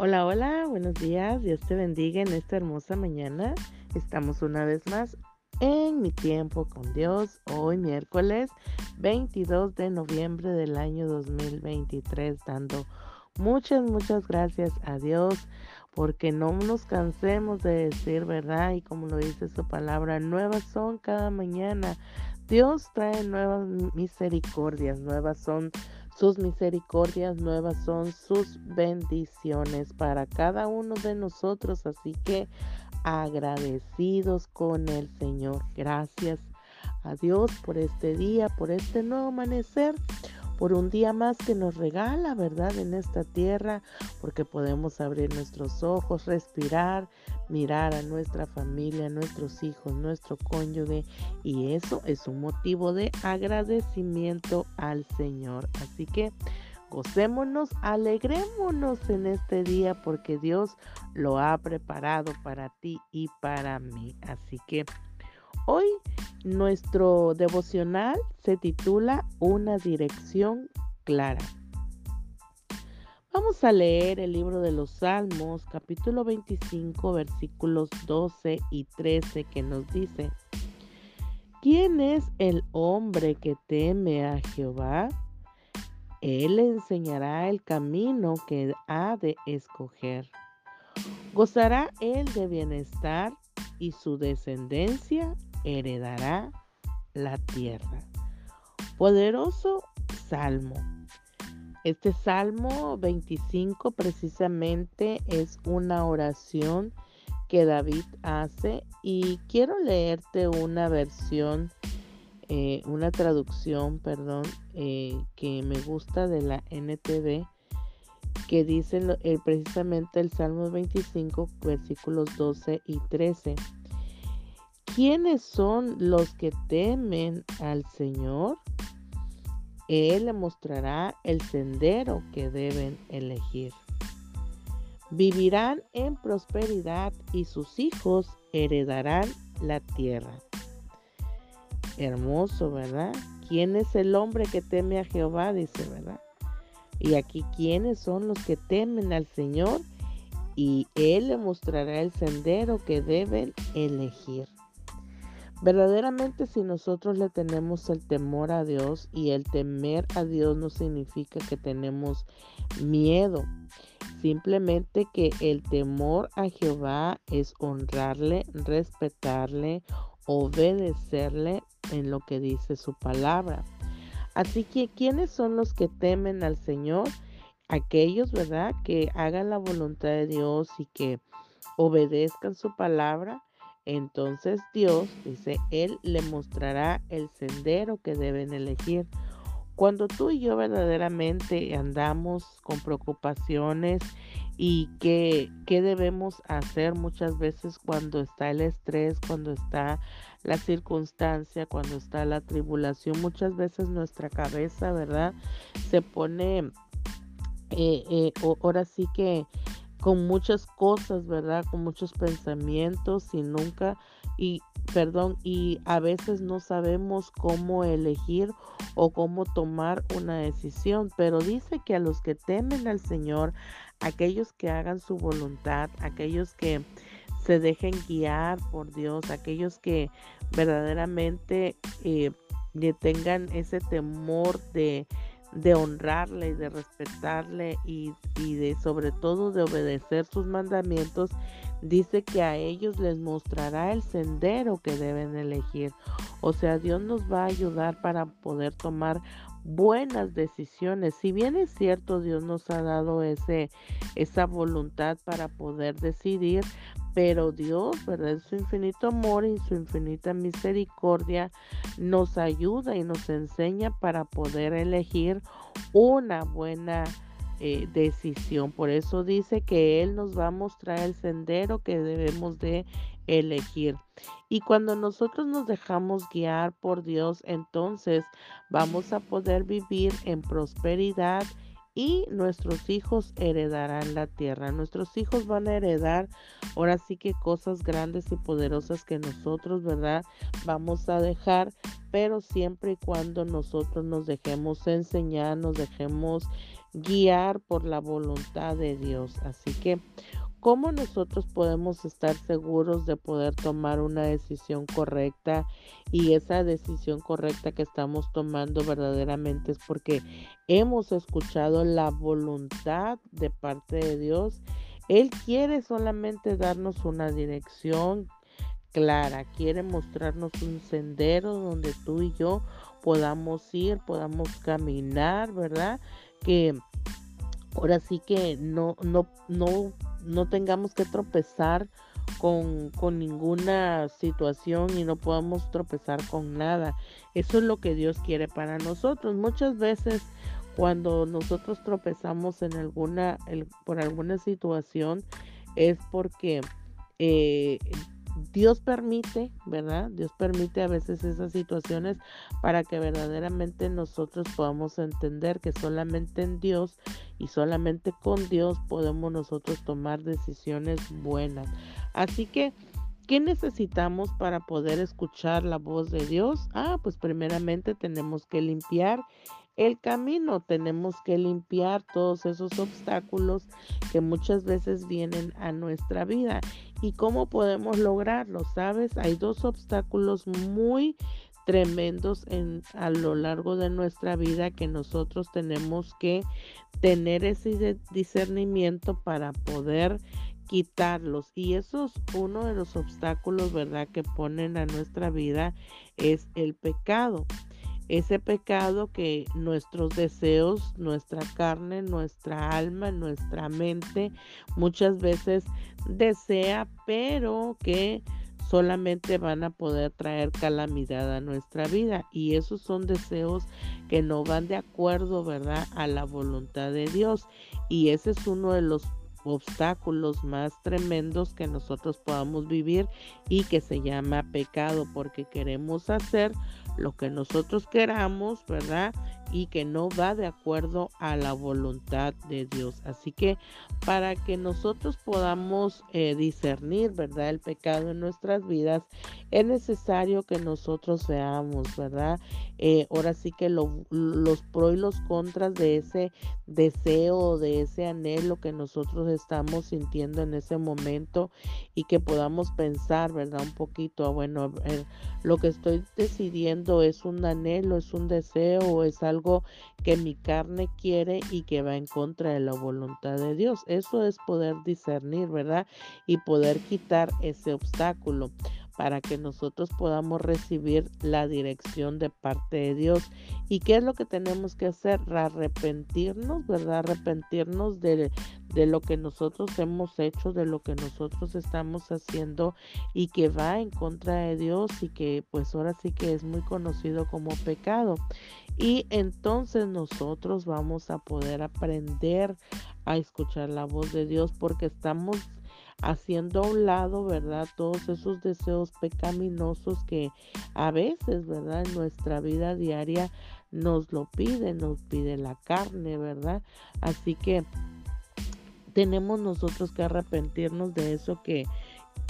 Hola, hola, buenos días. Dios te bendiga en esta hermosa mañana. Estamos una vez más en mi tiempo con Dios. Hoy miércoles 22 de noviembre del año 2023, dando muchas, muchas gracias a Dios porque no nos cansemos de decir verdad y como lo dice su palabra, nuevas son cada mañana. Dios trae nuevas misericordias, nuevas son sus misericordias nuevas son sus bendiciones para cada uno de nosotros. Así que agradecidos con el Señor. Gracias a Dios por este día, por este nuevo amanecer por un día más que nos regala, ¿verdad? En esta tierra, porque podemos abrir nuestros ojos, respirar, mirar a nuestra familia, a nuestros hijos, nuestro cónyuge, y eso es un motivo de agradecimiento al Señor. Así que gocémonos, alegrémonos en este día porque Dios lo ha preparado para ti y para mí. Así que Hoy nuestro devocional se titula Una dirección clara. Vamos a leer el libro de los Salmos, capítulo 25, versículos 12 y 13, que nos dice, ¿quién es el hombre que teme a Jehová? Él le enseñará el camino que ha de escoger. Gozará él de bienestar y su descendencia heredará la tierra. Poderoso salmo. Este salmo 25 precisamente es una oración que David hace y quiero leerte una versión, eh, una traducción, perdón, eh, que me gusta de la NTV que dice precisamente el Salmo 25 versículos 12 y 13. ¿Quiénes son los que temen al Señor? Él le mostrará el sendero que deben elegir. Vivirán en prosperidad y sus hijos heredarán la tierra. Hermoso, ¿verdad? ¿Quién es el hombre que teme a Jehová? Dice, ¿verdad? Y aquí, ¿quiénes son los que temen al Señor? Y Él le mostrará el sendero que deben elegir. Verdaderamente si nosotros le tenemos el temor a Dios y el temer a Dios no significa que tenemos miedo, simplemente que el temor a Jehová es honrarle, respetarle, obedecerle en lo que dice su palabra. Así que, ¿quiénes son los que temen al Señor? Aquellos, ¿verdad? Que hagan la voluntad de Dios y que obedezcan su palabra entonces Dios, dice, Él le mostrará el sendero que deben elegir. Cuando tú y yo verdaderamente andamos con preocupaciones y qué, qué debemos hacer muchas veces cuando está el estrés, cuando está la circunstancia, cuando está la tribulación, muchas veces nuestra cabeza, ¿verdad? Se pone, eh, eh, ahora sí que con muchas cosas, ¿verdad? Con muchos pensamientos y nunca, y perdón, y a veces no sabemos cómo elegir o cómo tomar una decisión, pero dice que a los que temen al Señor, aquellos que hagan su voluntad, aquellos que se dejen guiar por Dios, aquellos que verdaderamente eh, tengan ese temor de de honrarle y de respetarle y, y, de sobre todo de obedecer sus mandamientos, dice que a ellos les mostrará el sendero que deben elegir. O sea, Dios nos va a ayudar para poder tomar buenas decisiones. Si bien es cierto, Dios nos ha dado ese, esa voluntad para poder decidir, pero Dios, ¿verdad? En su infinito amor y su infinita misericordia nos ayuda y nos enseña para poder elegir una buena eh, decisión. Por eso dice que Él nos va a mostrar el sendero que debemos de elegir. Y cuando nosotros nos dejamos guiar por Dios, entonces vamos a poder vivir en prosperidad y nuestros hijos heredarán la tierra. Nuestros hijos van a heredar ahora sí que cosas grandes y poderosas que nosotros, ¿verdad? Vamos a dejar, pero siempre y cuando nosotros nos dejemos enseñar, nos dejemos guiar por la voluntad de Dios. Así que ¿Cómo nosotros podemos estar seguros de poder tomar una decisión correcta y esa decisión correcta que estamos tomando verdaderamente es porque hemos escuchado la voluntad de parte de Dios? Él quiere solamente darnos una dirección clara, quiere mostrarnos un sendero donde tú y yo podamos ir, podamos caminar, ¿verdad? Que ahora sí que no, no, no, no tengamos que tropezar con, con, ninguna situación y no podamos tropezar con nada. Eso es lo que Dios quiere para nosotros. Muchas veces cuando nosotros tropezamos en alguna, por alguna situación es porque eh, Dios permite, ¿verdad? Dios permite a veces esas situaciones para que verdaderamente nosotros podamos entender que solamente en Dios y solamente con Dios podemos nosotros tomar decisiones buenas. Así que, ¿qué necesitamos para poder escuchar la voz de Dios? Ah, pues primeramente tenemos que limpiar el camino. Tenemos que limpiar todos esos obstáculos que muchas veces vienen a nuestra vida. ¿Y cómo podemos lograrlo? ¿Sabes? Hay dos obstáculos muy tremendos en, a lo largo de nuestra vida que nosotros tenemos que tener ese discernimiento para poder quitarlos y eso es uno de los obstáculos verdad que ponen a nuestra vida es el pecado ese pecado que nuestros deseos, nuestra carne, nuestra alma, nuestra mente muchas veces desea, pero que solamente van a poder traer calamidad a nuestra vida y esos son deseos que no van de acuerdo, ¿verdad?, a la voluntad de Dios y ese es uno de los obstáculos más tremendos que nosotros podamos vivir y que se llama pecado porque queremos hacer lo que nosotros queramos, ¿verdad? Y que no va de acuerdo a la voluntad de Dios. Así que para que nosotros podamos eh, discernir, ¿verdad? El pecado en nuestras vidas, es necesario que nosotros veamos, ¿verdad? Eh, ahora sí que los pros y los contras de ese deseo, de ese anhelo que nosotros estamos sintiendo en ese momento y que podamos pensar, ¿verdad? Un poquito, ah, bueno, lo que estoy decidiendo es un anhelo, es un deseo es algo que mi carne quiere y que va en contra de la voluntad de Dios. Eso es poder discernir, ¿verdad? Y poder quitar ese obstáculo para que nosotros podamos recibir la dirección de parte de Dios. ¿Y qué es lo que tenemos que hacer? Arrepentirnos, ¿verdad? Arrepentirnos de, de lo que nosotros hemos hecho, de lo que nosotros estamos haciendo y que va en contra de Dios y que pues ahora sí que es muy conocido como pecado. Y entonces nosotros vamos a poder aprender a escuchar la voz de Dios porque estamos haciendo a un lado, ¿verdad? Todos esos deseos pecaminosos que a veces, ¿verdad? En nuestra vida diaria nos lo pide, nos pide la carne, ¿verdad? Así que tenemos nosotros que arrepentirnos de eso que,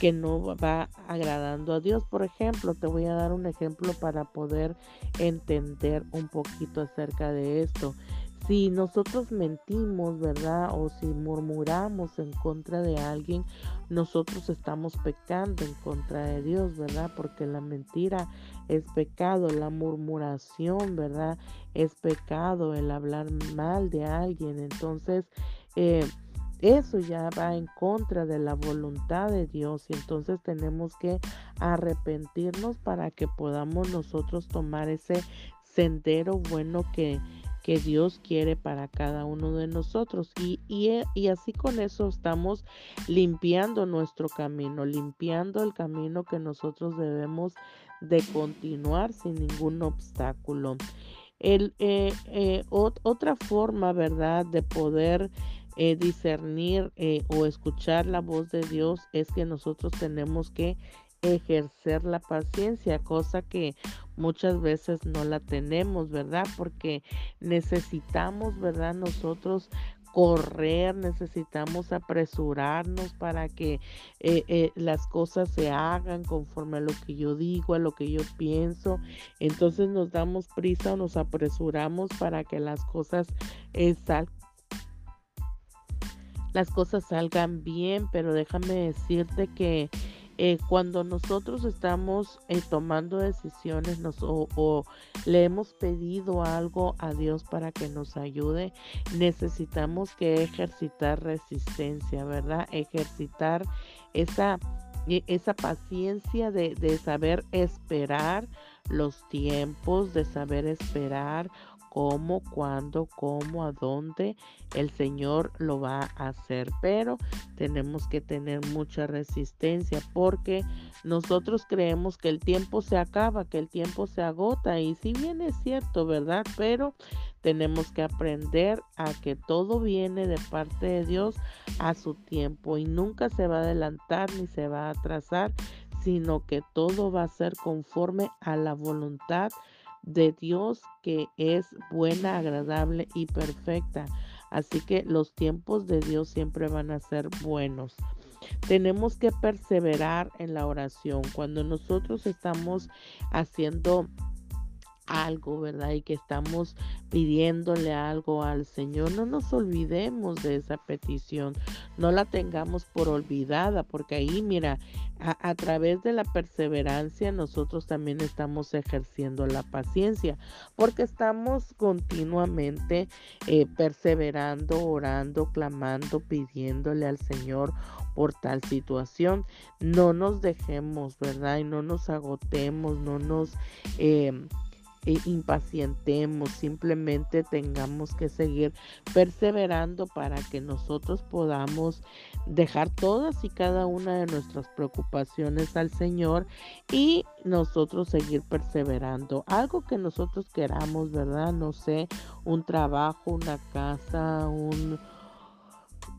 que no va agradando a Dios. Por ejemplo, te voy a dar un ejemplo para poder entender un poquito acerca de esto. Si nosotros mentimos, ¿verdad? O si murmuramos en contra de alguien, nosotros estamos pecando en contra de Dios, ¿verdad? Porque la mentira es pecado, la murmuración, ¿verdad? Es pecado, el hablar mal de alguien. Entonces, eh, eso ya va en contra de la voluntad de Dios y entonces tenemos que arrepentirnos para que podamos nosotros tomar ese sendero bueno que, que Dios quiere para cada uno de nosotros. Y, y, y, así con eso estamos limpiando nuestro camino, limpiando el camino que nosotros debemos de continuar sin ningún obstáculo. Eh, eh, otra forma, ¿verdad?, de poder eh, discernir eh, o escuchar la voz de Dios es que nosotros tenemos que ejercer la paciencia, cosa que muchas veces no la tenemos, ¿verdad? Porque necesitamos, ¿verdad? Nosotros correr, necesitamos apresurarnos para que eh, eh, las cosas se hagan conforme a lo que yo digo, a lo que yo pienso. Entonces nos damos prisa o nos apresuramos para que las cosas eh, las cosas salgan bien, pero déjame decirte que eh, cuando nosotros estamos eh, tomando decisiones o, le hemos pedido algo a Dios para que nos ayude, necesitamos que ejercitar resistencia, ¿verdad? Ejercitar esa, e, esa paciencia de, de saber esperar los tiempos, de saber esperar cómo, cuándo, cómo, a dónde el Señor lo va a hacer. Pero tenemos que tener mucha resistencia porque nosotros creemos que el tiempo se acaba, que el tiempo se agota. Y si bien es cierto, ¿verdad? Pero tenemos que aprender a que todo viene de parte de Dios a su tiempo y nunca se va a adelantar ni se va a atrasar, sino que todo va a ser conforme a la voluntad de Dios que es buena, agradable y perfecta. Así que los tiempos de Dios siempre van a ser buenos. Tenemos que perseverar en la oración. Cuando nosotros estamos haciendo algo, ¿verdad? Y que estamos pidiéndole algo al Señor, no nos olvidemos de esa petición, no la tengamos por olvidada, porque ahí, mira, a, través de la perseverancia nosotros también estamos ejerciendo la paciencia, porque estamos continuamente eh, perseverando, orando, clamando, pidiéndole al Señor por tal situación. No nos dejemos, ¿verdad? Y no nos agotemos, no nos... Eh, e impacientemos, simplemente tengamos que seguir perseverando para que nosotros podamos dejar todas y cada una de nuestras preocupaciones al Señor y nosotros seguir perseverando. Algo que nosotros queramos, ¿verdad? No sé, un trabajo, una casa, un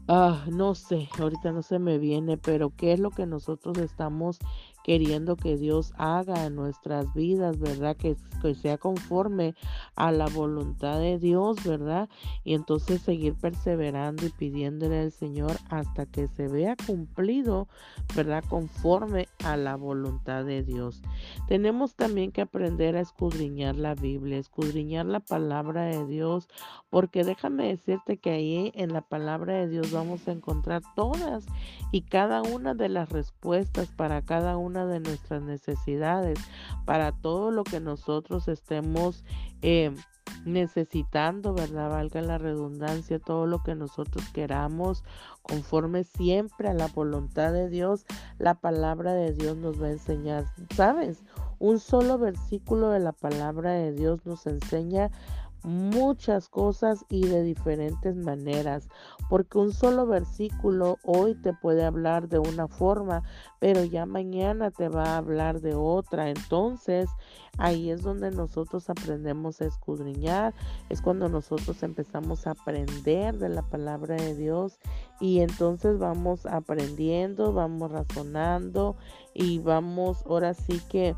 Ah, no sé, ahorita no se me viene, pero qué es lo que nosotros estamos queriendo que Dios haga en nuestras vidas, ¿verdad? Que, que, sea conforme a la voluntad de Dios, ¿verdad? Y entonces seguir perseverando y pidiéndole al Señor hasta que se vea cumplido, ¿verdad? Conforme a la voluntad de Dios. Tenemos también que aprender a escudriñar la Biblia, escudriñar la palabra de Dios, porque déjame decirte que ahí en la palabra de Dios vamos a encontrar todas y cada una de las respuestas para cada una de nuestras necesidades, para todo lo que nosotros estemos eh, necesitando, ¿verdad? Valga la redundancia, todo lo que nosotros queramos, conforme siempre a la voluntad de Dios, la palabra de Dios nos va a enseñar. ¿Sabes? Un solo versículo de la palabra de Dios nos enseña muchas cosas y de diferentes maneras, porque un solo versículo hoy te puede hablar de una forma, pero ya mañana te va a hablar de otra. Entonces, ahí es donde nosotros aprendemos a escudriñar, es cuando nosotros empezamos a aprender de la palabra de Dios y entonces vamos aprendiendo, vamos razonando y vamos ahora sí que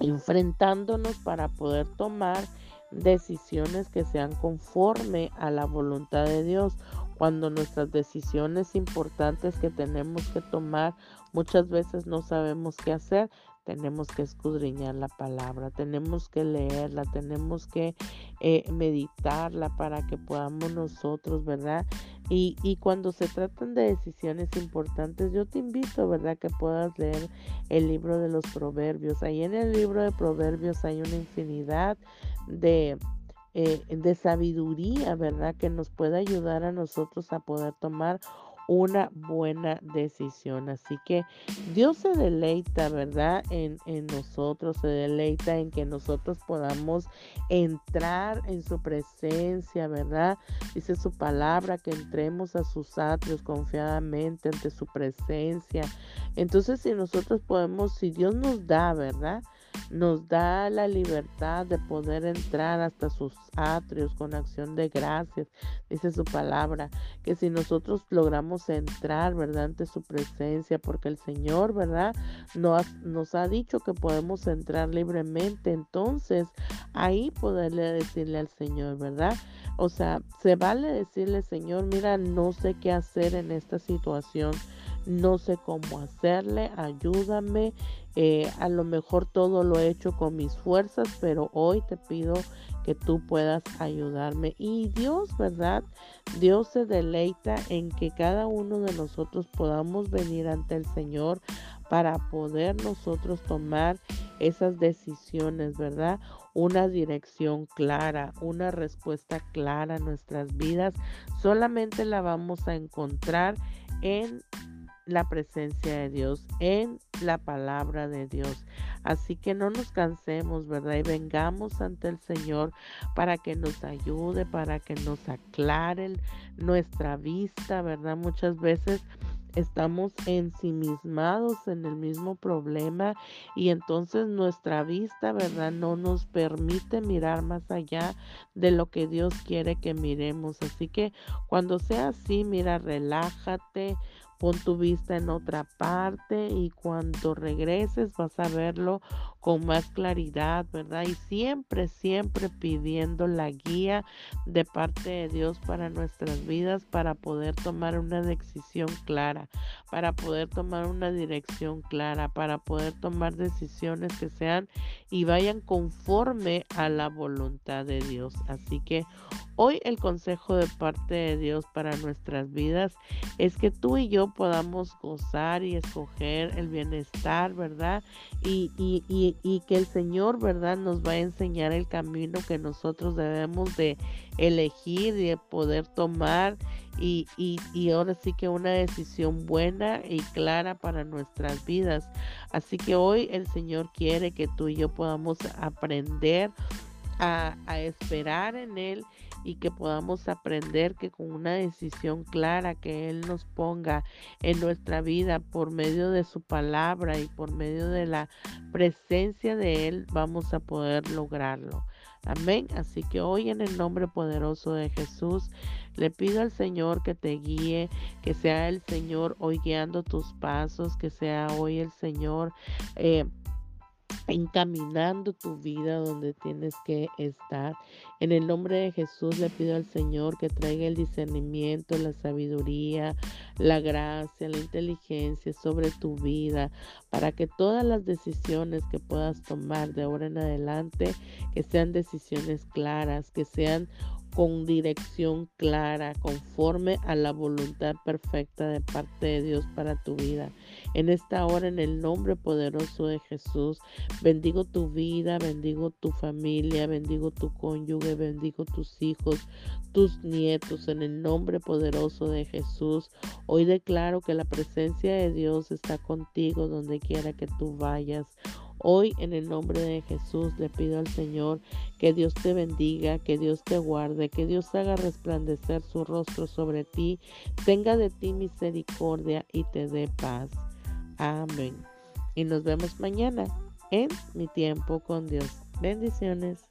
enfrentándonos para poder tomar decisiones que sean conforme a la voluntad de Dios. Cuando nuestras decisiones importantes que tenemos que tomar muchas veces no sabemos qué hacer, tenemos que escudriñar la palabra, tenemos que leerla, tenemos que eh, meditarla para que podamos nosotros, ¿verdad? Y, y, cuando se tratan de decisiones importantes, yo te invito, ¿verdad?, que puedas leer el libro de los proverbios. Ahí en el libro de proverbios hay una infinidad de, eh, de sabiduría, ¿verdad?, que nos puede ayudar a nosotros a poder tomar una buena decisión. Así que Dios se deleita, ¿verdad? En, en, nosotros, se deleita en que nosotros podamos entrar en su presencia, ¿verdad? Dice su palabra que entremos a sus atrios confiadamente ante su presencia. Entonces, si nosotros podemos, si Dios nos da, ¿verdad? Nos da la libertad de poder entrar hasta sus atrios con acción de gracias, dice su palabra, que si nosotros logramos entrar, ¿verdad?, ante su presencia, porque el Señor, ¿verdad?, nos, nos ha dicho que podemos entrar libremente, entonces ahí poderle decirle al Señor, ¿verdad? O sea, se vale decirle, Señor, mira, no sé qué hacer en esta situación no sé cómo hacerle, ayúdame. Eh, a lo mejor todo lo he hecho con mis fuerzas, pero hoy te pido que tú puedas ayudarme. Y Dios, ¿verdad? Dios se deleita en que cada uno de nosotros podamos venir ante el Señor para poder nosotros tomar esas decisiones, ¿verdad? Una dirección clara, una respuesta clara a nuestras vidas. Solamente la vamos a encontrar en la presencia de Dios, en la palabra de Dios. Así que no nos cansemos, ¿verdad? Y vengamos ante el Señor para que nos ayude, para que nos aclare nuestra vista, ¿verdad? Muchas veces estamos ensimismados en el mismo problema y entonces nuestra vista, ¿verdad? No nos permite mirar más allá de lo que Dios quiere que miremos. Así que cuando sea así, mira, relájate, pon tu vista en otra parte y cuando regreses vas a verlo con más claridad, ¿verdad? Y siempre, siempre pidiendo la guía de parte de Dios para nuestras vidas, para poder tomar una decisión clara, para poder tomar una dirección clara, para poder tomar decisiones que sean y vayan conforme a la voluntad de Dios. Así que hoy el consejo de parte de Dios para nuestras vidas es que tú y yo podamos gozar y escoger el bienestar, ¿verdad? Y, y, y, que el Señor, ¿verdad?, nos va a enseñar el camino que nosotros debemos de elegir y de poder tomar y, y, y ahora sí que una decisión buena y clara para nuestras vidas. Así que hoy el Señor quiere que tú y yo podamos aprender a, a esperar en Él y que podamos aprender que con una decisión clara que Él nos ponga en nuestra vida por medio de su palabra y por medio de la presencia de Él, vamos a poder lograrlo. Amén. Así que hoy en el nombre poderoso de Jesús, le pido al Señor que te guíe, que sea el Señor hoy guiando tus pasos, que sea hoy el Señor. Eh, encaminando tu vida donde tienes que estar. En el nombre de Jesús le pido al Señor que traiga el discernimiento, la sabiduría, la gracia, la inteligencia sobre tu vida, para que todas las decisiones que puedas tomar de ahora en adelante, que sean decisiones claras, que sean con dirección clara, conforme a la voluntad perfecta de parte de Dios para tu vida. En esta hora, en el nombre poderoso de Jesús, bendigo tu vida, bendigo tu familia, bendigo tu cónyuge, bendigo tus hijos, tus nietos, en el nombre poderoso de Jesús. Hoy declaro que la presencia de Dios está contigo donde quiera que tú vayas. Hoy en el nombre de Jesús le pido al Señor que Dios te bendiga, que Dios te guarde, que Dios haga resplandecer su rostro sobre ti, tenga de ti misericordia y te dé paz. Amén. Y nos vemos mañana en mi tiempo con Dios. Bendiciones.